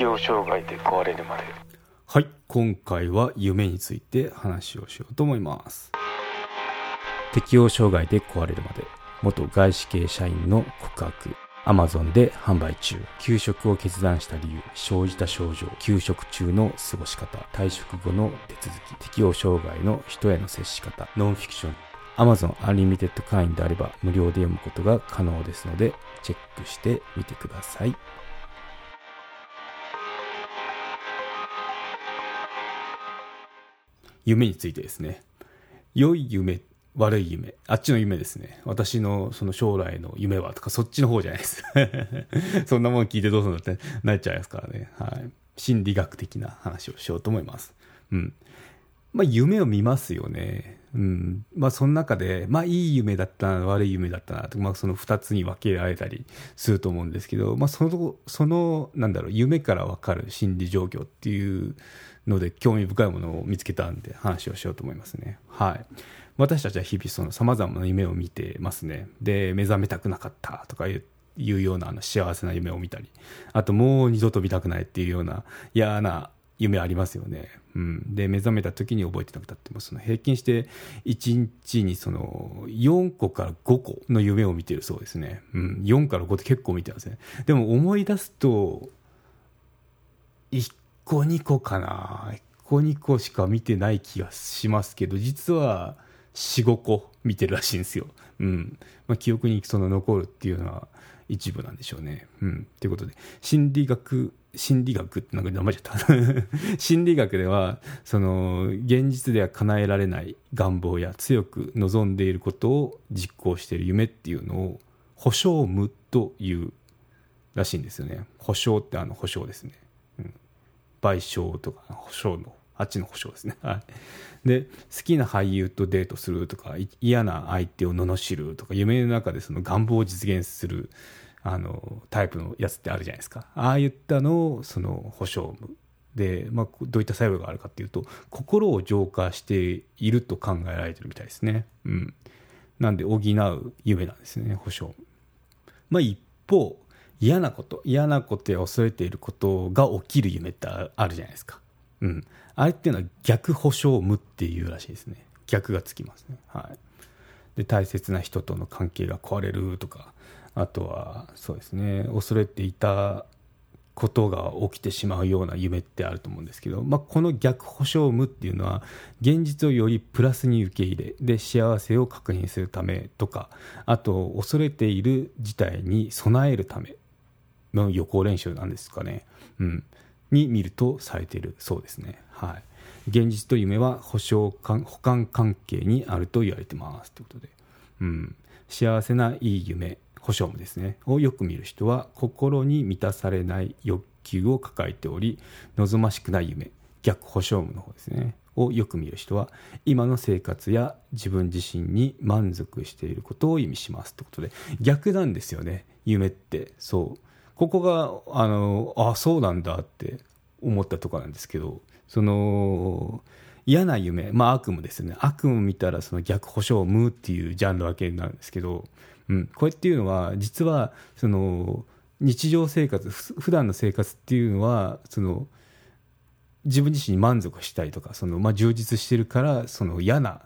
適応障害で壊れるまで。はい。今回は夢について話をしようと思います。適応障害で壊れるまで。元外資系社員の告白。アマゾンで販売中。休職を決断した理由、生じた症状、休職中の過ごし方、退職後の手続き、適応障害の人への接し方、ノンフィクション。Amazon Unlimited 会員であれば無料で読むことが可能ですので、チェックしてみてください。夢についてですね。良い夢悪い夢。あっちの夢ですね。私のその将来の夢はとか、そっちの方じゃないです。そんなもん聞いてどうするんだってなっちゃいますからね。はい。心理学的な話をしようと思います。うん。まあ、夢を見ますよね。うん。まあ、その中で、まあ、いい夢だったな、悪い夢だったなと、まあ、その二つに分けられたりすると思うんですけど、まあ、その、その、なんだろう、夢から分かる心理状況っていうので、興味深いものを見つけたんで、話をしようと思いますね。はい。私たちは日々その様々な夢を見てますね。で、目覚めたくなかったとかいういうようなあの幸せな夢を見たり、あともう二度と見たくないっていうような嫌な夢ありますよね。うん。で、目覚めた時に覚えてなくたっても、その平均して1日にその4個から5個の夢を見てるそうですね。うん。4から5って結構見てますね。でも思い出すと、1個2個かな。1個2個しか見てない気がしますけど、実は、45個見てるらしいんですよ。うんまあ、記憶にその残るっていうのは一部なんでしょうね。うん、ということで心理学心理学ってなんか名前ちゃった 心理学ではその現実では叶えられない願望や強く望んでいることを実行している夢っていうのを保証無というらしいんですよね保証ってあの保証ですね、賠償とか保証のあっちの保証ですね。はい。で、好きな俳優とデートするとか、嫌な相手を罵るとか、夢の中でその願望を実現する、あの、タイプのやつってあるじゃないですか。ああいったのを、その保証で、まあ、どういった作用があるかっていうと、心を浄化していると考えられてるみたいですね。うん。なんで、補う夢なんですね、保証。まあ、一方、嫌なこと、嫌なことや恐れていることが起きる夢ってあるじゃないですか。うん。あれっていうのは逆保証無っていうらしいですね。逆がつきますね。はい。で、大切な人との関係が壊れるとか、あとは、そうですね、恐れていたことが起きてしまうような夢ってあると思うんですけど、まあ、この逆保証無っていうのは現実をよりプラスに受け入れで幸せを確認するためとかあと恐れている事態に備えるための予行練習なんですかね、うん、に見るとされているそうですね。はい、現実と夢は保証補完関係にあると言われてますということで、うん、幸せないい夢保証もですね。をよく見る人は心に満たされない欲求を抱えており望ましくない夢逆保証の方ですね。をよく見る人は今の生活や自分自身に満足していることを意味しますということで。逆なんですよね。夢って。そう。ここがあのあそうなんだって思ったとこなんですけどその嫌な夢、まあ、悪夢ですね。悪夢見たらその逆保証無っていうジャンル分けなんですけど、うん、これっていうのは実はその日常生活普段の生活っていうのはその自分自身に満足したいとかその、まあ、充実してるからその嫌な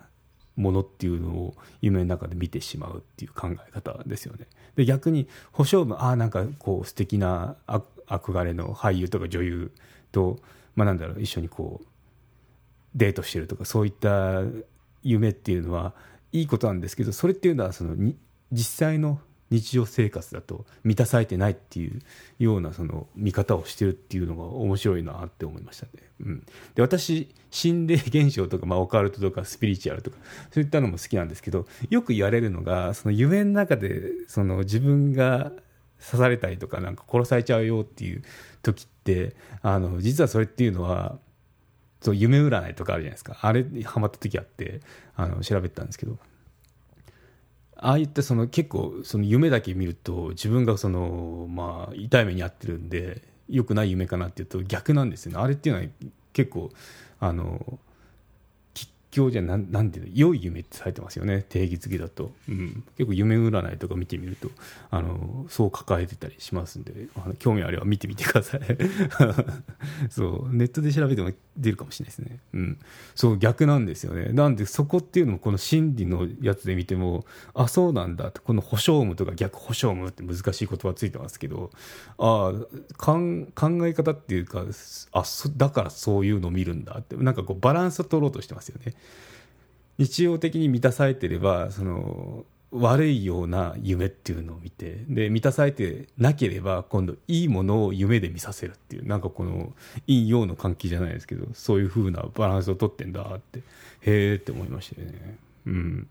ものっていうのを夢の中で見てしまうっていう考え方ですよね。で逆に保証部ああなんかこう素敵な憧れの俳優とか女優と、まあ、なんだろう一緒にこうデートしてるとかそういった夢っていうのはいいことなんですけどそれっていうのはその実際の日常生活だと満たされてないっていうようなその見方をしてるっていうのが面白いなって思いましたね。うん、で私心霊現象とか、まあ、オカルトとかスピリチュアルとかそういったのも好きなんですけどよく言われるのがその夢の中でその自分が刺されたりとかなんか殺されちゃうよっていう時ってあの実はそれっていうのはそう夢占いとかあるじゃないですかあれにハマった時あってあの調べてたんですけどああいったその結構その夢だけ見ると自分がそのまあ痛い目に遭ってるんでよくない夢かなっていうと逆なんですよね。あれっていうのは結構あの教じゃなんなんていうの良い夢ってされてますよね。定義付きだと、うん、結構夢占いとか見てみるとあのそう書かれてたりしますんであの興味あれば見てみてください。そう。ネットで調べても出るかもしれないですね、うん、そう逆なんですよね。なんでそこっていうのもこの心理のやつで見てもあそうなんだとこの保証無とか逆保証無って難しい言葉ついてますけどあかん考え方っていうかあそだからそういうのを見るんだってなんかこうバランスを取ろうとしてますよね。日常的に満たされてればその悪いような夢っていうのを見てで満たされてなければ今度いいものを夢で見させるっていうなんかこの陰陽の関係じゃないですけどそういう風なバランスを取ってんだってへえって思いましたよね。うん。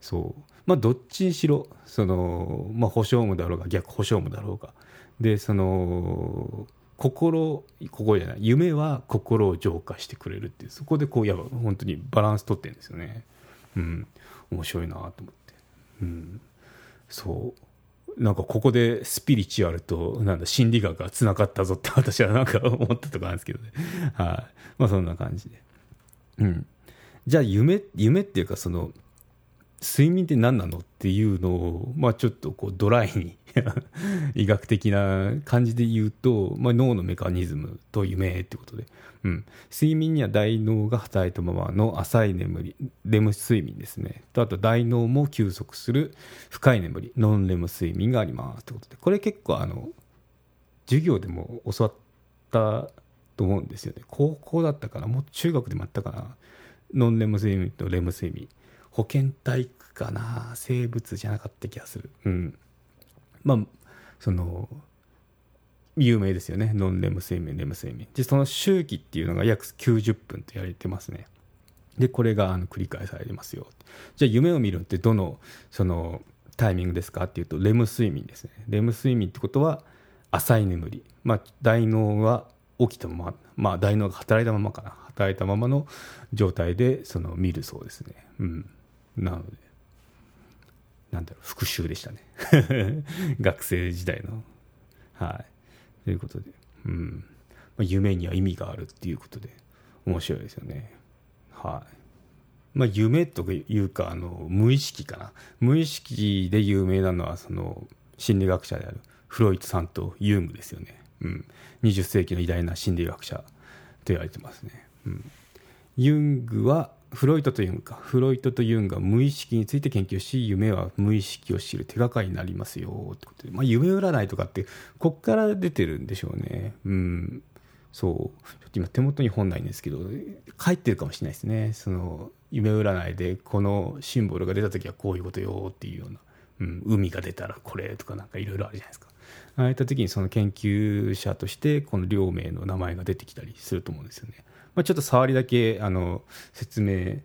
そう。まあどっちにしろそのまあ保証無だろうが逆保証無だろうが。でその心心じゃない夢は心を浄化してくれるっていうそこでこうや本当にバランス取ってるんですよね。うん。面白いなと思って。うん。そう。なんかここでスピリチュアルとなんだ心理学がつながったぞって私はなんか思ったとこなんですけどね。はい。まあそんな感じで。うん。じゃあ夢夢っていうかその睡眠って何なのっていうのを、まあ、ちょっとこうドライに 医学的な感じで言うと、まあ、脳のメカニズムと夢ってことで、うん、睡眠には大脳が働いたままの浅い眠りレム睡眠ですね。とあと大脳も休息する深い眠りノンレム睡眠がありますってことで。これ結構あの授業でも教わったと思うんですよね。高校だったかな？もう中学でもあったかな？ノンレム睡眠とレム睡眠。保健体育かな生物じゃなかった気がする。うん。まあその有名ですよね。ノンレム睡眠レム睡眠。でその周期っていうのが約90分と言われてますね。でこれがあの繰り返されますよ。じゃあ夢を見るってどのそのタイミングですか？っていうとレム睡眠ですね。レム睡眠ってことは浅い眠り。まあ大脳は起きたまままあ大脳が働いたままかな。働いたままの状態でその見るそうですね。うん。なのでなんだろう復習でしたね。学生時代の。はい。ということで、うん。まあ、夢には意味があるっていうことで面白いですよね。はい。まあ夢というかあの無意識かな。無意識で有名なのはその心理学者であるフロイトさんとユングですよね、うん、20世紀の偉大な心理学者と言われてますね、うん、ユングはフロイトとユンかフロイトとユンが無意識について研究し夢は無意識を知る手がかりになりますよってことで、まあ、夢占いとかってこっから出てるんでしょうね。うん。そう。ちょっと今手元に本ないんですけど書いてるかもしれないですね。その夢占いでこのシンボルが出た時はこういうことよっていうような、うん、海が出たらこれとかなんかいろいろあるじゃないですか。ああいった時にその研究者としてこの両名の名前が出てきたりすると思うんですよね。まあ、ちょっと触りだけあの説明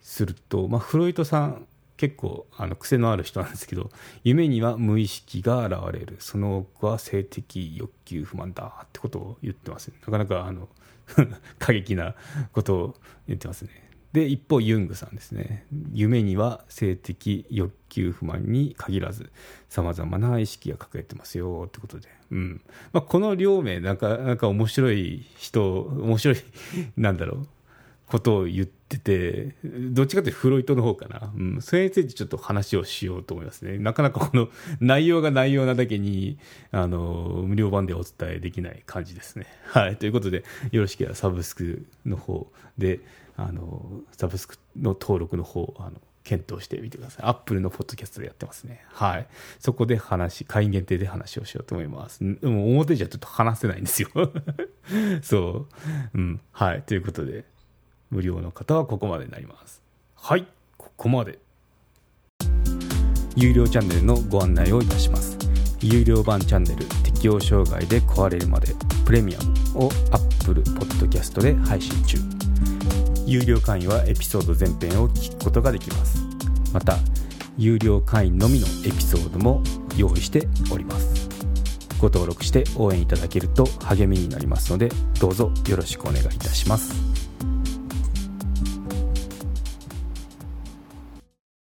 すると、まあ、フロイトさん結構あの癖のある人なんですけど夢には無意識が現れる。その多くは性的欲求不満だ。ってことを言ってます、なかなかあの 過激なことを言ってますね。で一方ユングさんですね。夢には性的欲求不満に限らずさまざまな意識が隠れてますよってことで、うん。まあ、この両名なんかなんか面白い人面白いなんだろう。ことを言っててどっちかというとフロイトの方かな、うん、それについてちょっと話をしようと思いますねなかなかこの内容が内容なだけにあの無料版でお伝えできない感じですねはいということでよろしければサブスクの方であのサブスクの登録の方あの検討してみてください。アップルのポッドキャストでやってますね。はい。そこで話、会員限定で話をしようと思います。でも表じゃちょっと話せないんですよ。そう。うん。はい。ということで、無料の方はここまでになります。はい。ここまで。有料チャンネルのご案内をいたします。有料版チャンネル適応障害で壊れるまでプレミアムを Apple Podcast で配信中。有料会員はエピソード全編を聞くことができますまた有料会員のみのエピソードも用意しておりますご登録して応援いただけると励みになりますのでどうぞよろしくお願いいたします